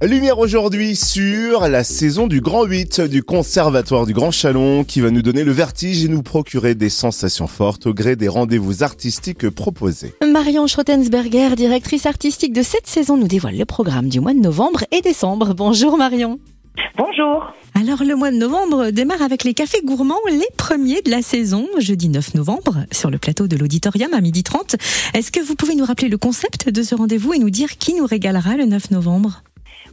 Lumière aujourd'hui sur la saison du Grand 8 du Conservatoire du Grand Chalon qui va nous donner le vertige et nous procurer des sensations fortes au gré des rendez-vous artistiques proposés. Marion Schrottensberger, directrice artistique de cette saison, nous dévoile le programme du mois de novembre et décembre. Bonjour Marion. Bonjour. Alors le mois de novembre démarre avec les cafés gourmands, les premiers de la saison, jeudi 9 novembre, sur le plateau de l'auditorium à 12h30. Est-ce que vous pouvez nous rappeler le concept de ce rendez-vous et nous dire qui nous régalera le 9 novembre?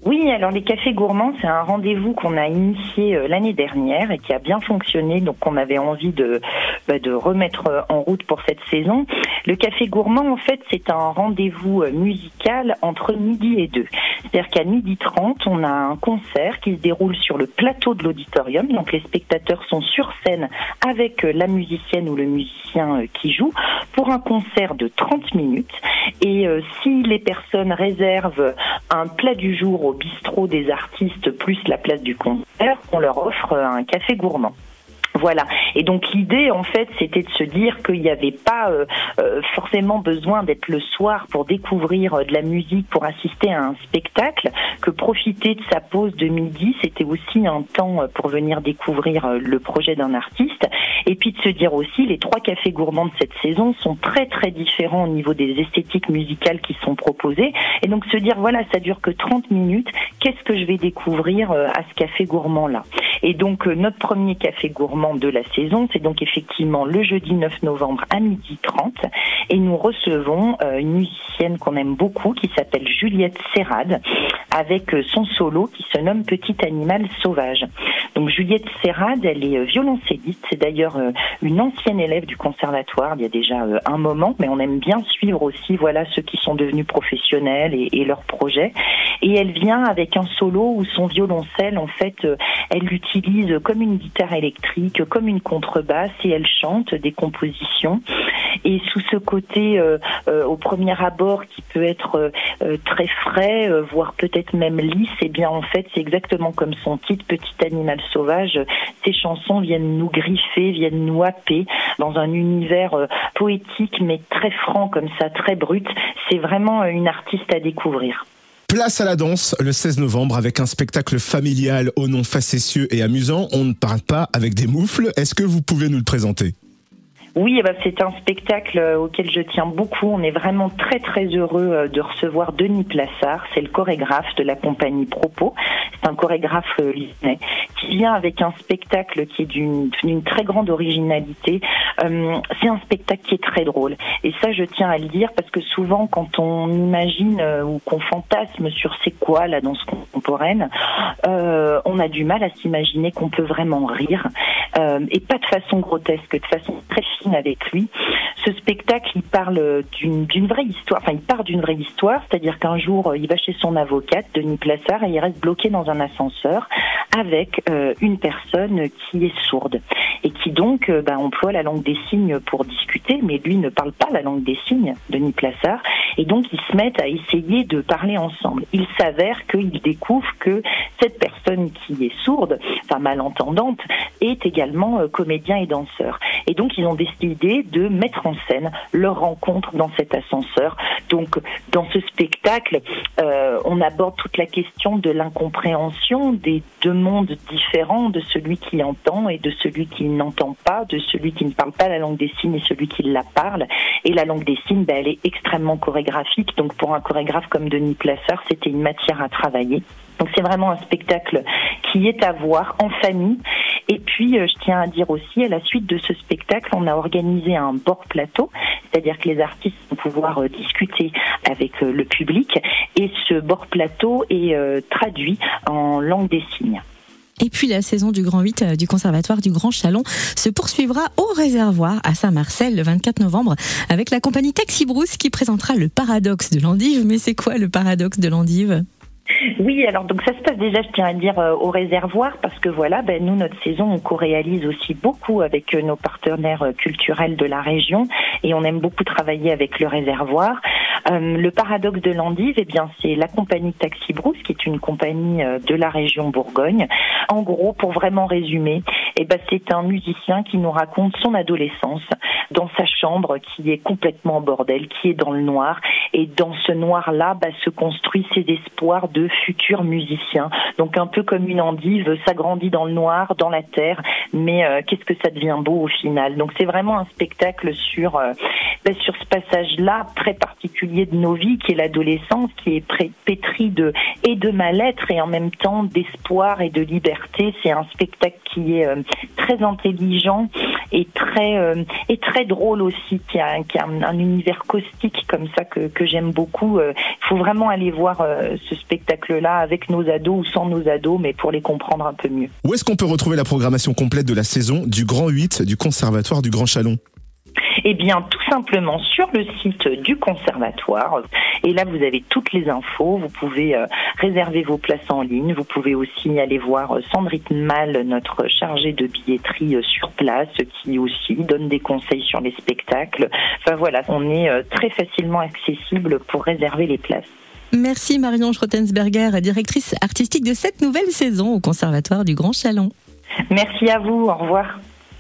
Oui, alors les cafés gourmands, c'est un rendez-vous qu'on a initié euh, l'année dernière et qui a bien fonctionné, donc on avait envie de, bah, de remettre euh, en route pour cette saison. Le café gourmand, en fait, c'est un rendez-vous euh, musical entre midi et deux. C'est-à-dire qu'à midi 30, on a un concert qui se déroule sur le plateau de l'auditorium, donc les spectateurs sont sur scène avec la musicienne ou le musicien qui joue pour un concert de 30 minutes. Et si les personnes réservent un plat du jour au bistrot des artistes plus la place du concert, on leur offre un café gourmand. Voilà. Et donc l'idée, en fait, c'était de se dire qu'il n'y avait pas euh, euh, forcément besoin d'être le soir pour découvrir euh, de la musique, pour assister à un spectacle, que profiter de sa pause de midi, c'était aussi un temps pour venir découvrir le projet d'un artiste. Et puis de se dire aussi, les trois cafés gourmands de cette saison sont très très différents au niveau des esthétiques musicales qui sont proposées. Et donc se dire, voilà, ça dure que 30 minutes, qu'est-ce que je vais découvrir à ce café gourmand-là? Et donc notre premier café gourmand de la saison. C'est donc effectivement le jeudi 9 novembre à midi 30 et nous recevons euh, une musicienne qu'on aime beaucoup qui s'appelle Juliette Serrade avec euh, son solo qui se nomme Petit animal sauvage. Donc Juliette Serrade, elle est euh, violoncelliste, c'est d'ailleurs une ancienne élève du conservatoire il y a déjà un moment, mais on aime bien suivre aussi voilà ceux qui sont devenus professionnels et, et leurs projets. Et elle vient avec un solo où son violoncelle, en fait, elle l'utilise comme une guitare électrique comme une contrebasse et elle chante des compositions. Et sous ce côté, euh, euh, au premier abord, qui peut être euh, très frais, voire peut-être même lisse, et eh bien en fait, c'est exactement comme son titre, Petit animal sauvage. Ces chansons viennent nous griffer, viennent nous happer dans un univers poétique, mais très franc comme ça, très brut. C'est vraiment une artiste à découvrir. Place à la danse le 16 novembre avec un spectacle familial au nom facétieux et amusant. On ne parle pas avec des moufles. Est-ce que vous pouvez nous le présenter? Oui, eh ben, c'est un spectacle euh, auquel je tiens beaucoup. On est vraiment très très heureux euh, de recevoir Denis Plassard. C'est le chorégraphe de la compagnie Propos. C'est un chorégraphe euh, lyonnais qui vient avec un spectacle qui est d'une très grande originalité. c'est un spectacle qui est très drôle. Et ça, je tiens à le dire parce que souvent, quand on imagine ou qu'on fantasme sur c'est quoi la danse contemporaine, on a du mal à s'imaginer qu'on peut vraiment rire. Et pas de façon grotesque, de façon très fine avec lui. Ce spectacle, il parle d'une vraie histoire, enfin il part d'une vraie histoire, c'est-à-dire qu'un jour, il va chez son avocate, Denis Plassard, et il reste bloqué dans un ascenseur avec euh, une personne qui est sourde et qui donc euh, bah, emploie la langue des signes pour discuter, mais lui ne parle pas la langue des signes, Denis Plassard, et donc ils se mettent à essayer de parler ensemble. Il s'avère qu'il découvre que cette personne qui est sourde, enfin malentendante, est également euh, comédien et danseur. Et donc ils ont décidé de mettre en scène leur rencontre dans cet ascenseur. Donc dans ce spectacle, euh, on aborde toute la question de l'incompréhension des deux mondes différents, de celui qui entend et de celui qui n'entend pas, de celui qui ne parle pas la langue des signes et celui qui la parle. Et la langue des signes, ben, elle est extrêmement chorégraphique. Donc pour un chorégraphe comme Denis Plasseur, c'était une matière à travailler. Donc c'est vraiment un spectacle qui est à voir en famille et puis, euh, je tiens à dire aussi, à la suite de ce spectacle, on a organisé un bord plateau, c'est-à-dire que les artistes vont pouvoir euh, discuter avec euh, le public, et ce bord plateau est traduit en langue des signes. Et puis la saison du Grand 8 du Conservatoire du Grand Chalon se poursuivra au réservoir à Saint-Marcel le 24 novembre avec la compagnie Taxi Brousse qui présentera le paradoxe de l'endive. Mais c'est quoi le paradoxe de l'endive? Oui, alors donc ça se passe déjà, je tiens à dire, euh, au réservoir, parce que voilà, ben, nous, notre saison, on co-réalise aussi beaucoup avec euh, nos partenaires euh, culturels de la région, et on aime beaucoup travailler avec le réservoir. le paradoxe de l'endive, eh bien, c'est la compagnie Taxi Brousse, qui est une compagnie de la région Bourgogne. En gros, pour vraiment résumer, eh ben, c'est un musicien qui nous raconte son adolescence dans sa chambre, qui est complètement bordel, qui est dans le noir, et dans ce noir-là, bah, se construit ses espoirs de futurs musiciens. Donc un peu comme une endive, ça grandit dans le noir, dans la terre, mais euh, qu'est-ce que ça devient beau au final? Donc c'est vraiment un spectacle sur euh, ben, sur ce passage-là très particulier de nos vies, qui est l'adolescence, qui est pétri de et de mal-être et en même temps d'espoir et de liberté. C'est un spectacle qui est très intelligent et très et très drôle aussi, qui a, qui a un, univers caustique comme ça que, que j'aime beaucoup. Il faut vraiment aller voir ce spectacle-là avec nos ados ou sans nos ados, mais pour les comprendre un peu mieux. Où est-ce qu'on peut retrouver la programmation complète de la saison du Grand 8 du Conservatoire du Grand Chalon? Eh bien, tout simplement sur le site du conservatoire. Et là, vous avez toutes les infos. Vous pouvez euh, réserver vos places en ligne. Vous pouvez aussi aller voir euh, Sandrine Mal, notre chargée de billetterie euh, sur place, qui aussi donne des conseils sur les spectacles. Enfin voilà, on est très facilement accessible pour réserver les places. Merci Marion Schrottensberger, directrice artistique de cette nouvelle saison au Conservatoire du Grand Chalon. Merci à vous, au revoir.